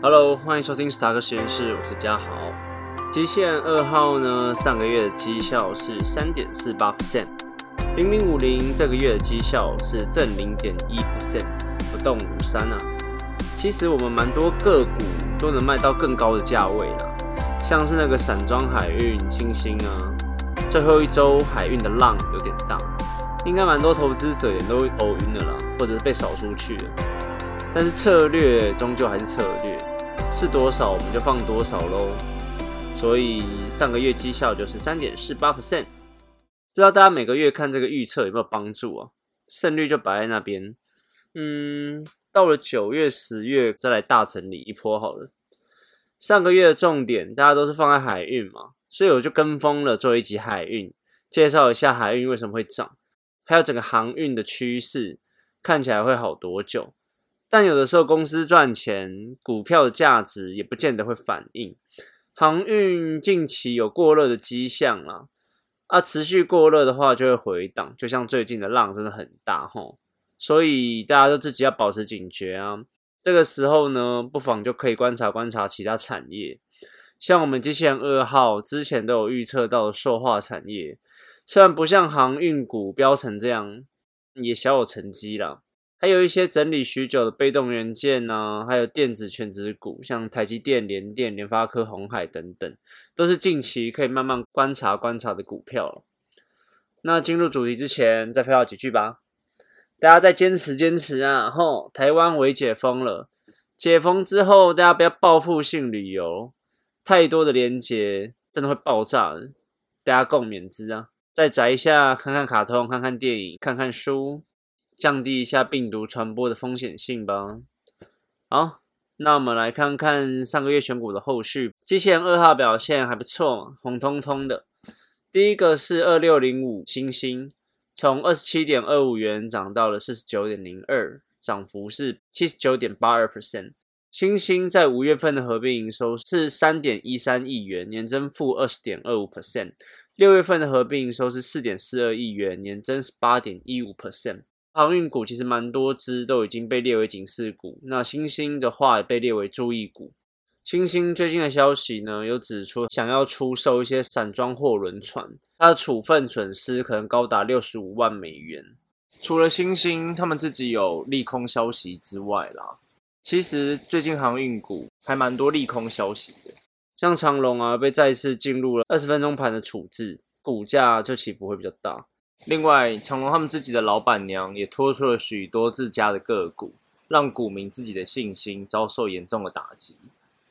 Hello，欢迎收听史塔克实验室，我是嘉豪。极限二号呢，上个月的绩效是三点四八 percent，零零五零这个月的绩效是正零点一 percent，不动如山啊。其实我们蛮多个股都能卖到更高的价位啦，像是那个散装海运、星星啊，最后一周海运的浪有点大，应该蛮多投资者也都头晕的啦，或者是被扫出去了。但是策略终究还是策略，是多少我们就放多少喽。所以上个月绩效就是三点四八 percent，不知道大家每个月看这个预测有没有帮助啊？胜率就摆在那边。嗯，到了九月、十月再来大整理一波好了。上个月的重点大家都是放在海运嘛，所以我就跟风了做一集海运，介绍一下海运为什么会涨，还有整个航运的趋势看起来会好多久。但有的时候公司赚钱，股票的价值也不见得会反应。航运近期有过热的迹象啦，啊，持续过热的话就会回档，就像最近的浪真的很大吼，所以大家都自己要保持警觉啊。这个时候呢，不妨就可以观察观察其他产业，像我们机器人二号之前都有预测到塑化产业，虽然不像航运股飙成这样，也小有成绩啦。还有一些整理许久的被动元件呐，还有电子全值股，像台积电、联电、联发科、红海等等，都是近期可以慢慢观察观察的股票那进入主题之前，再废话几句吧。大家再坚持坚持啊！吼，台湾为解封了，解封之后大家不要报复性旅游，太多的连接真的会爆炸的。大家共勉之啊！再宅一下，看看卡通，看看电影，看看书。降低一下病毒传播的风险性吧。好，那我们来看看上个月选股的后续。机器人二号表现还不错，红彤彤的。第一个是二六零五星星，从二十七点二五元涨到了四十九点零二，涨幅是七十九点八二 percent。星星在五月份的合并营收是三点一三亿元，年增负二十点二五 percent。六月份的合并营收是四点四二亿元，年增十八点一五 percent。航运股其实蛮多只都已经被列为警示股，那星星的话也被列为注意股。星星最近的消息呢，有指出想要出售一些散装货轮船，它的处分损失可能高达六十五万美元。除了星星他们自己有利空消息之外啦，其实最近航运股还蛮多利空消息的，像长龙啊被再次进入了二十分钟盘的处置，股价就起伏会比较大。另外，长隆他们自己的老板娘也拖出了许多自家的个股，让股民自己的信心遭受严重的打击。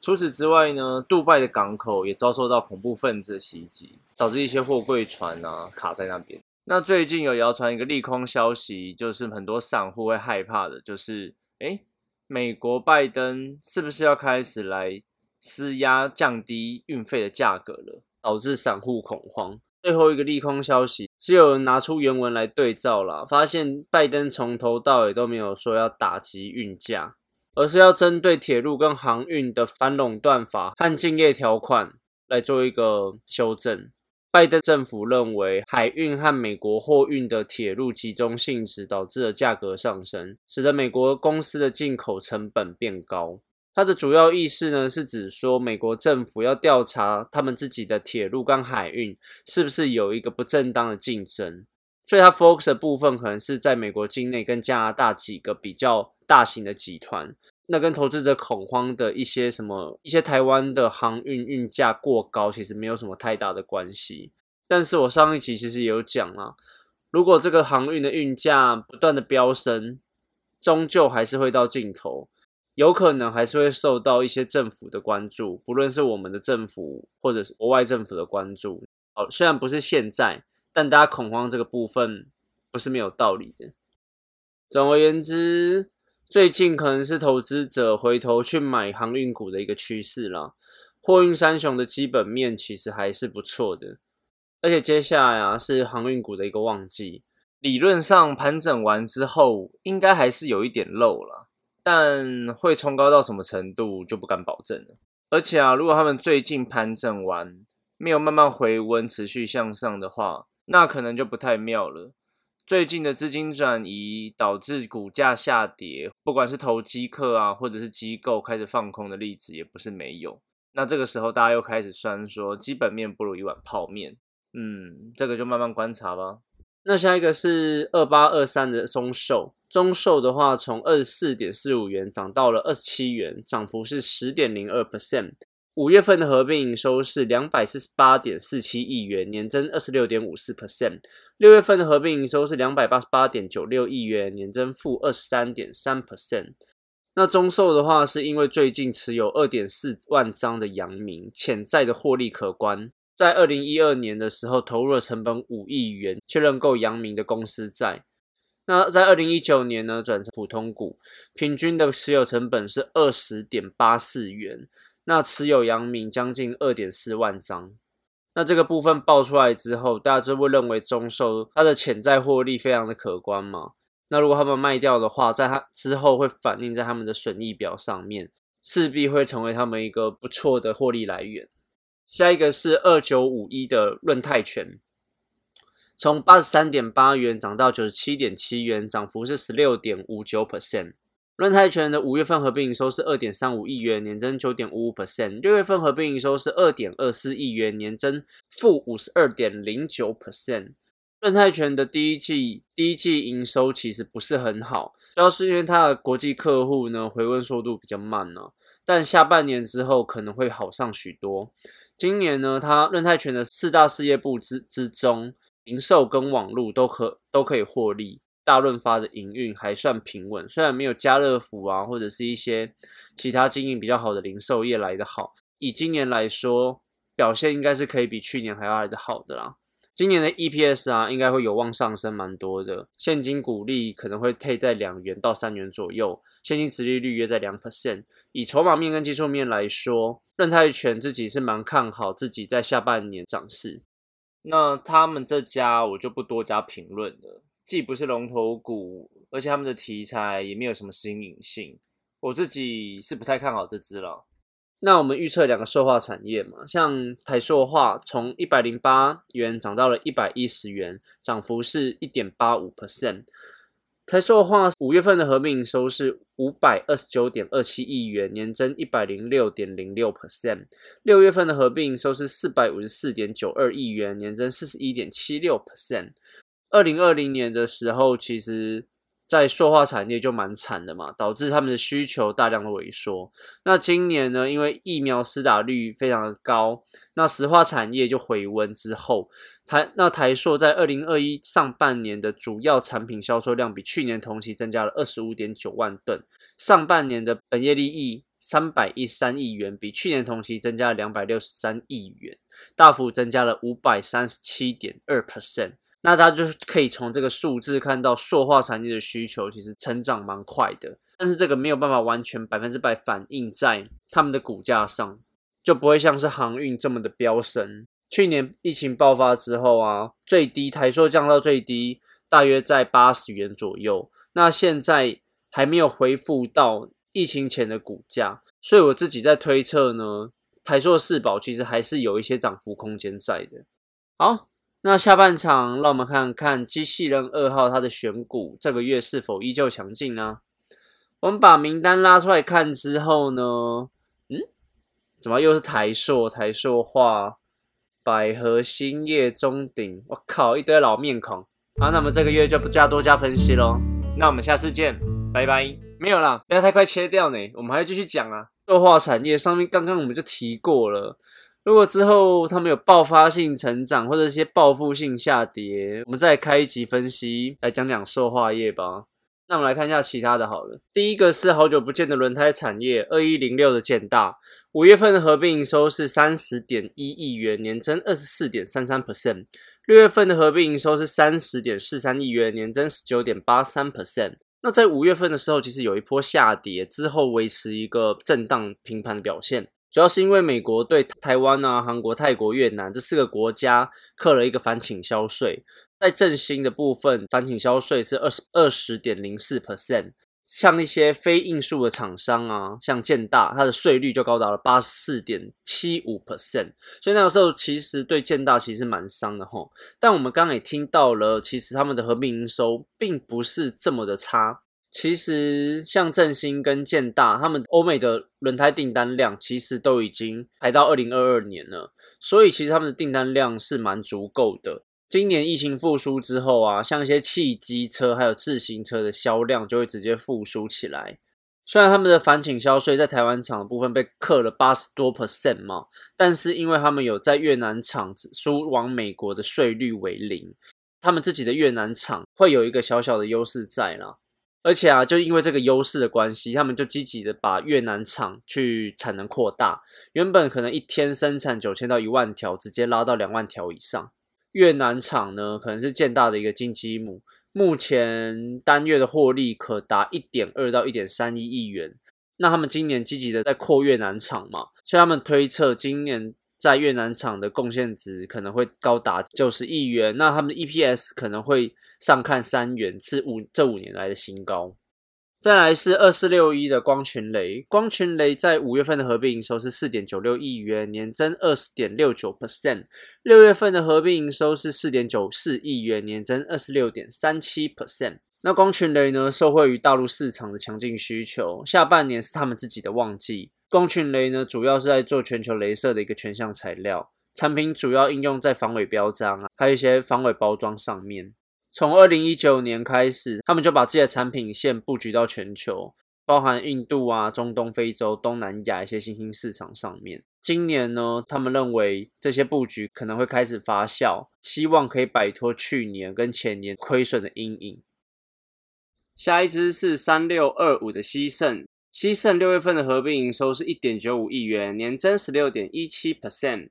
除此之外呢，杜拜的港口也遭受到恐怖分子的袭击，导致一些货柜船啊卡在那边。那最近有谣传一个利空消息，就是很多散户会害怕的，就是诶美国拜登是不是要开始来施压降低运费的价格了，导致散户恐慌。最后一个利空消息是有人拿出原文来对照了，发现拜登从头到尾都没有说要打击运价，而是要针对铁路跟航运的反垄断法和竞业条款来做一个修正。拜登政府认为海运和美国货运的铁路集中性质导致了价格上升，使得美国公司的进口成本变高。它的主要意思呢，是指说美国政府要调查他们自己的铁路跟海运是不是有一个不正当的竞争，所以它 focus 的部分可能是在美国境内跟加拿大几个比较大型的集团，那跟投资者恐慌的一些什么一些台湾的航运运价过高，其实没有什么太大的关系。但是我上一期其实也有讲啊，如果这个航运的运价不断的飙升，终究还是会到尽头。有可能还是会受到一些政府的关注，不论是我们的政府或者是国外政府的关注。哦，虽然不是现在，但大家恐慌这个部分不是没有道理的。总而言之，最近可能是投资者回头去买航运股的一个趋势啦。货运三雄的基本面其实还是不错的，而且接下来啊是航运股的一个旺季，理论上盘整完之后，应该还是有一点漏了。但会冲高到什么程度就不敢保证了。而且啊，如果他们最近盘整完没有慢慢回温、持续向上的话，那可能就不太妙了。最近的资金转移导致股价下跌，不管是投机客啊，或者是机构开始放空的例子，也不是没有。那这个时候大家又开始酸说，基本面不如一碗泡面。嗯，这个就慢慢观察吧。那下一个是二八二三的中寿，中寿的话从二十四点四五元涨到了二十七元，涨幅是十点零二 percent。五月份的合并营收是两百四十八点四七亿元，年增二十六点五四 percent。六月份的合并营收是两百八十八点九六亿元，年增负二十三点三 percent。那中寿的话，是因为最近持有二点四万张的阳明，潜在的获利可观。在二零一二年的时候，投入了成本五亿元确认购阳明的公司债。那在二零一九年呢，转成普通股，平均的持有成本是二十点八四元。那持有阳明将近二点四万张，那这个部分爆出来之后，大家就会认为中寿它的潜在获利非常的可观嘛？那如果他们卖掉的话，在它之后会反映在他们的损益表上面，势必会成为他们一个不错的获利来源。下一个是二九五一的润泰全，从八十三点八元涨到九十七点七元，涨幅是十六点五九 percent。润泰全的五月份合并营收是二点三五亿元，年增九点五五 percent；六月份合并营收是二点二四亿元，年增负五十二点零九 percent。润泰全的第一季第一季营收其实不是很好，主要是因为它的国际客户呢回温速度比较慢呢，但下半年之后可能会好上许多。今年呢，它润泰全的四大事业部之之中，零售跟网络都可都可以获利。大润发的营运还算平稳，虽然没有家乐福啊，或者是一些其他经营比较好的零售业来的好。以今年来说，表现应该是可以比去年还要来的好的啦。今年的 EPS 啊，应该会有望上升蛮多的。现金股利可能会配在两元到三元左右，现金持利率约在两 percent。以筹码面跟技术面来说，任泰全自己是蛮看好自己在下半年涨势。那他们这家我就不多加评论了。既不是龙头股，而且他们的题材也没有什么新颖性，我自己是不太看好这支了。那我们预测两个塑化产业嘛，像台塑化从一百零八元涨到了一百一十元，涨幅是一点八五 percent。台塑化五月份的合并营收是五百二十九点二七亿元，年增一百零六点零六 percent。六月份的合并营收是四百五十四点九二亿元，年增四十一点七六 percent。二零二零年的时候，其实在塑化产业就蛮惨的嘛，导致他们的需求大量的萎缩。那今年呢，因为疫苗施打率非常的高，那石化产业就回温之后，台那台塑在二零二一上半年的主要产品销售量比去年同期增加了二十五点九万吨，上半年的本业利益三百一三亿元，比去年同期增加了两百六十三亿元，大幅增加了五百三十七点二 percent。那大家就可以从这个数字看到，塑化产业的需求其实成长蛮快的，但是这个没有办法完全百分之百反映在他们的股价上，就不会像是航运这么的飙升。去年疫情爆发之后啊，最低台塑降到最低，大约在八十元左右。那现在还没有恢复到疫情前的股价，所以我自己在推测呢，台塑四宝其实还是有一些涨幅空间在的。好。那下半场，让我们看看机器人二号它的选股这个月是否依旧强劲呢？我们把名单拉出来看之后呢，嗯，怎么又是台塑、台塑化、百合、兴业、中鼎？我靠，一堆老面孔啊！那么这个月就不加多加分析喽。那我们下次见，拜拜。没有啦，不要太快切掉呢，我们还要继续讲啊。塑化产业上面刚刚我们就提过了。如果之后他们有爆发性成长或者一些报复性下跌，我们再开一集分析来讲讲塑化业吧。那我们来看一下其他的好了。第一个是好久不见的轮胎产业，二一零六的建大，五月份的合并营收是三十点一亿元，年增二十四点三三 percent。六月份的合并营收是三十点四三亿元，年增十九点八三 percent。那在五月份的时候，其实有一波下跌之后，维持一个震荡平盘的表现。主要是因为美国对台湾啊、韩国、泰国、越南这四个国家课了一个反倾销税，在振兴的部分，反倾销税是二十二十点零四 percent，像一些非应数的厂商啊，像建大，它的税率就高达了八十四点七五 percent，所以那个时候其实对建大其实蛮伤的吼。但我们刚刚也听到了，其实他们的合并营收并不是这么的差。其实像振兴跟建大，他们欧美的轮胎订单量其实都已经排到二零二二年了，所以其实他们的订单量是蛮足够的。今年疫情复苏之后啊，像一些汽机车还有自行车的销量就会直接复苏起来。虽然他们的反倾销税在台湾厂的部分被克了八十多 percent 嘛，但是因为他们有在越南厂输往美国的税率为零，他们自己的越南厂会有一个小小的优势在啦。而且啊，就因为这个优势的关系，他们就积极的把越南厂去产能扩大，原本可能一天生产九千到一万条，直接拉到两万条以上。越南厂呢，可能是建大的一个金鸡母，目前单月的获利可达一点二到一点三一亿元。那他们今年积极的在扩越南厂嘛，所以他们推测今年在越南厂的贡献值可能会高达九十亿元。那他们的 EPS 可能会上看三元，是五这五年来的新高。再来是二四六一的光群雷，光群雷在五月份的合并营收是四点九六亿元，年增二十点六九 percent。六月份的合并营收是四点九四亿元，年增二十六点三七 percent。那光群雷呢，受惠于大陆市场的强劲需求，下半年是他们自己的旺季。光群雷呢，主要是在做全球镭射的一个全项材料产品，主要应用在防伪标章啊，还有一些防伪包装上面。从二零一九年开始，他们就把自己的产品线布局到全球，包含印度啊、中东、非洲、东南亚一些新兴市场上面。今年呢，他们认为这些布局可能会开始发酵，希望可以摆脱去年跟前年亏损的阴影。下一支是三六二五的西盛，西盛六月份的合并营收是一点九五亿元，年增十六点一七 percent。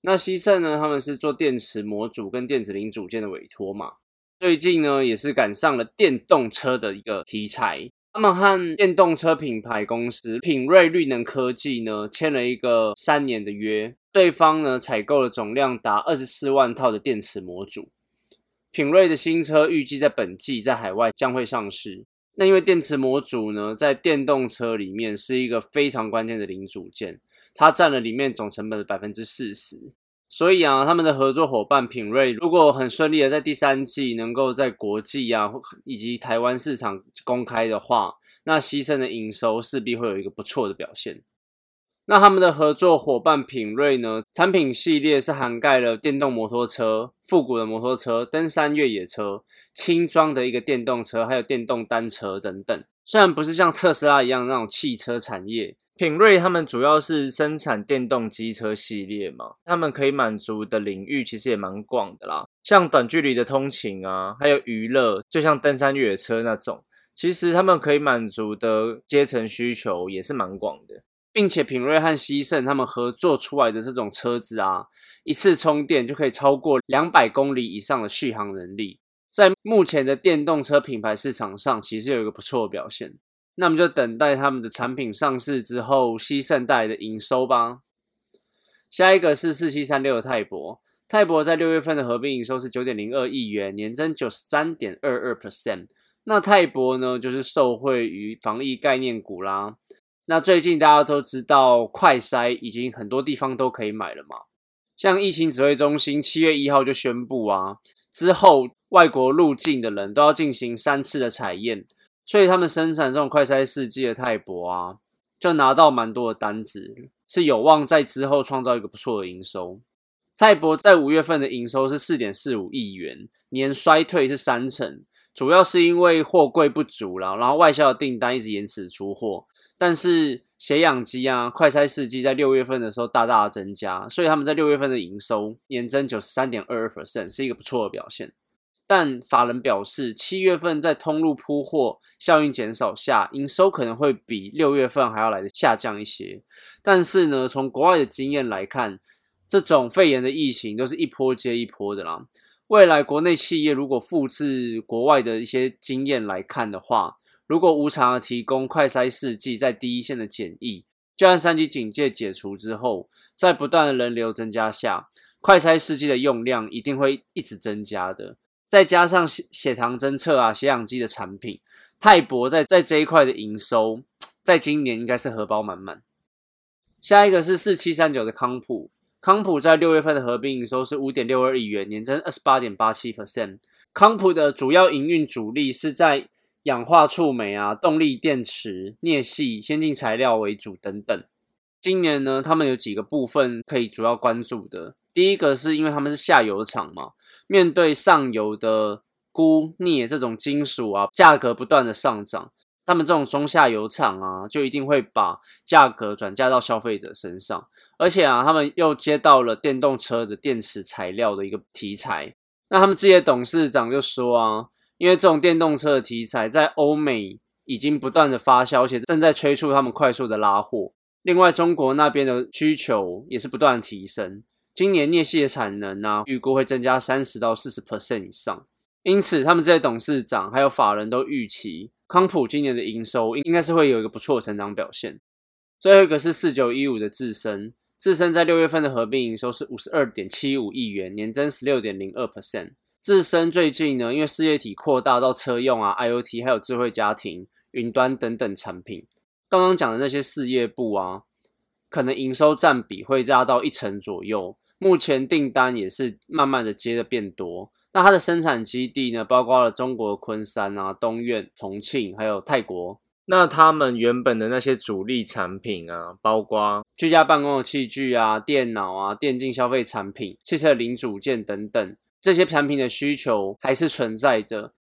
那西盛呢，他们是做电池模组跟电子零组件的委托嘛。最近呢，也是赶上了电动车的一个题材。他们和电动车品牌公司品瑞绿能科技呢签了一个三年的约，对方呢采购了总量达二十四万套的电池模组。品瑞的新车预计在本季在海外将会上市。那因为电池模组呢，在电动车里面是一个非常关键的零组件，它占了里面总成本的百分之四十。所以啊，他们的合作伙伴品瑞如果很顺利的在第三季能够在国际啊以及台湾市场公开的话，那牺牲的营收势必会有一个不错的表现。那他们的合作伙伴品瑞呢，产品系列是涵盖了电动摩托车、复古的摩托车、登山越野车、轻装的一个电动车，还有电动单车等等。虽然不是像特斯拉一样那种汽车产业。品瑞他们主要是生产电动机车系列嘛，他们可以满足的领域其实也蛮广的啦，像短距离的通勤啊，还有娱乐，就像登山越野车那种，其实他们可以满足的阶层需求也是蛮广的，并且品瑞和西盛他们合作出来的这种车子啊，一次充电就可以超过两百公里以上的续航能力，在目前的电动车品牌市场上，其实有一个不错的表现。那我们就等待他们的产品上市之后，西盛带来的营收吧。下一个是四七三六的泰博，泰博在六月份的合并营收是九点零二亿元，年增九十三点二二 percent。那泰博呢，就是受惠于防疫概念股啦。那最近大家都知道，快筛已经很多地方都可以买了嘛。像疫情指挥中心七月一号就宣布啊，之后外国入境的人都要进行三次的采验。所以他们生产这种快筛试剂的泰博啊，就拿到蛮多的单子，是有望在之后创造一个不错的营收。泰博在五月份的营收是四点四五亿元，年衰退是三成，主要是因为货柜不足了，然后外销的订单一直延迟出货。但是血氧机啊、快筛试剂在六月份的时候大大的增加，所以他们在六月份的营收年增九十三点二二 percent，是一个不错的表现。但法人表示，七月份在通路铺货效应减少下，营收可能会比六月份还要来的下降一些。但是呢，从国外的经验来看，这种肺炎的疫情都是一波接一波的啦。未来国内企业如果复制国外的一些经验来看的话，如果无偿的提供快筛试剂在第一线的检疫，就按三级警戒解除之后，在不断的人流增加下，快筛试剂的用量一定会一直增加的。再加上血血糖侦测啊、血氧机的产品，泰博在在这一块的营收，在今年应该是荷包满满。下一个是四七三九的康普，康普在六月份的合并营收是五点六二亿元，年增二十八点八七 percent。康普的主要营运主力是在氧化触媒啊、动力电池、镍系、先进材料为主等等。今年呢，他们有几个部分可以主要关注的。第一个是因为他们是下游厂嘛，面对上游的钴、镍这种金属啊，价格不断的上涨，他们这种中下游厂啊，就一定会把价格转嫁到消费者身上。而且啊，他们又接到了电动车的电池材料的一个题材。那他们这些董事长就说啊，因为这种电动车的题材在欧美已经不断的发酵，而且正在催促他们快速的拉货。另外，中国那边的需求也是不断提升，今年镍系的产能呢，预估会增加三十到四十 percent 以上。因此，他们这些董事长还有法人都预期康普今年的营收应该是会有一个不错的成长表现。最后一个是四九一五的智深。智深在六月份的合并营收是五十二点七五亿元，年增十六点零二 percent。自身最近呢，因为事业体扩大到车用啊、IOT 还有智慧家庭、云端等等产品，刚刚讲的那些事业部啊，可能营收占比会达到一成左右。目前订单也是慢慢的接的变多。那它的生产基地呢，包括了中国昆山啊、东苑、重庆，还有泰国。那他们原本的那些主力产品啊，包括居家办公的器具啊、电脑啊、电竞消费产品、汽车零组件等等，这些产品的需求还是存在着。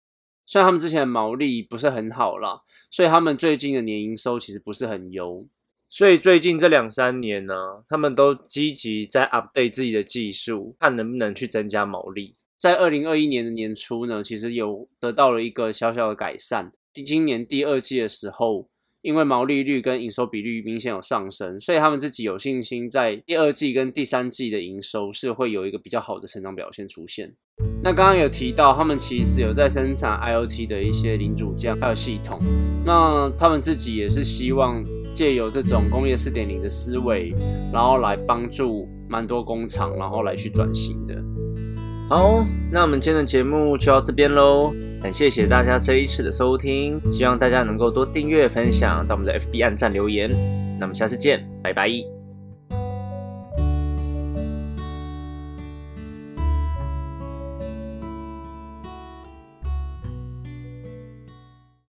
虽然他们之前的毛利不是很好啦，所以他们最近的年营收其实不是很优。所以最近这两三年呢，他们都积极在 update 自己的技术，看能不能去增加毛利。在二零二一年的年初呢，其实有得到了一个小小的改善。今年第二季的时候，因为毛利率跟营收比率明显有上升，所以他们自己有信心在第二季跟第三季的营收是会有一个比较好的成长表现出现。那刚刚有提到，他们其实有在生产 IOT 的一些零组件还有系统，那他们自己也是希望借由这种工业四点零的思维，然后来帮助蛮多工厂，然后来去转型的。好，那我们今天的节目就到这边喽。很谢谢大家这一次的收听，希望大家能够多订阅、分享到我们的 FB 按赞留言。那么下次见，拜拜。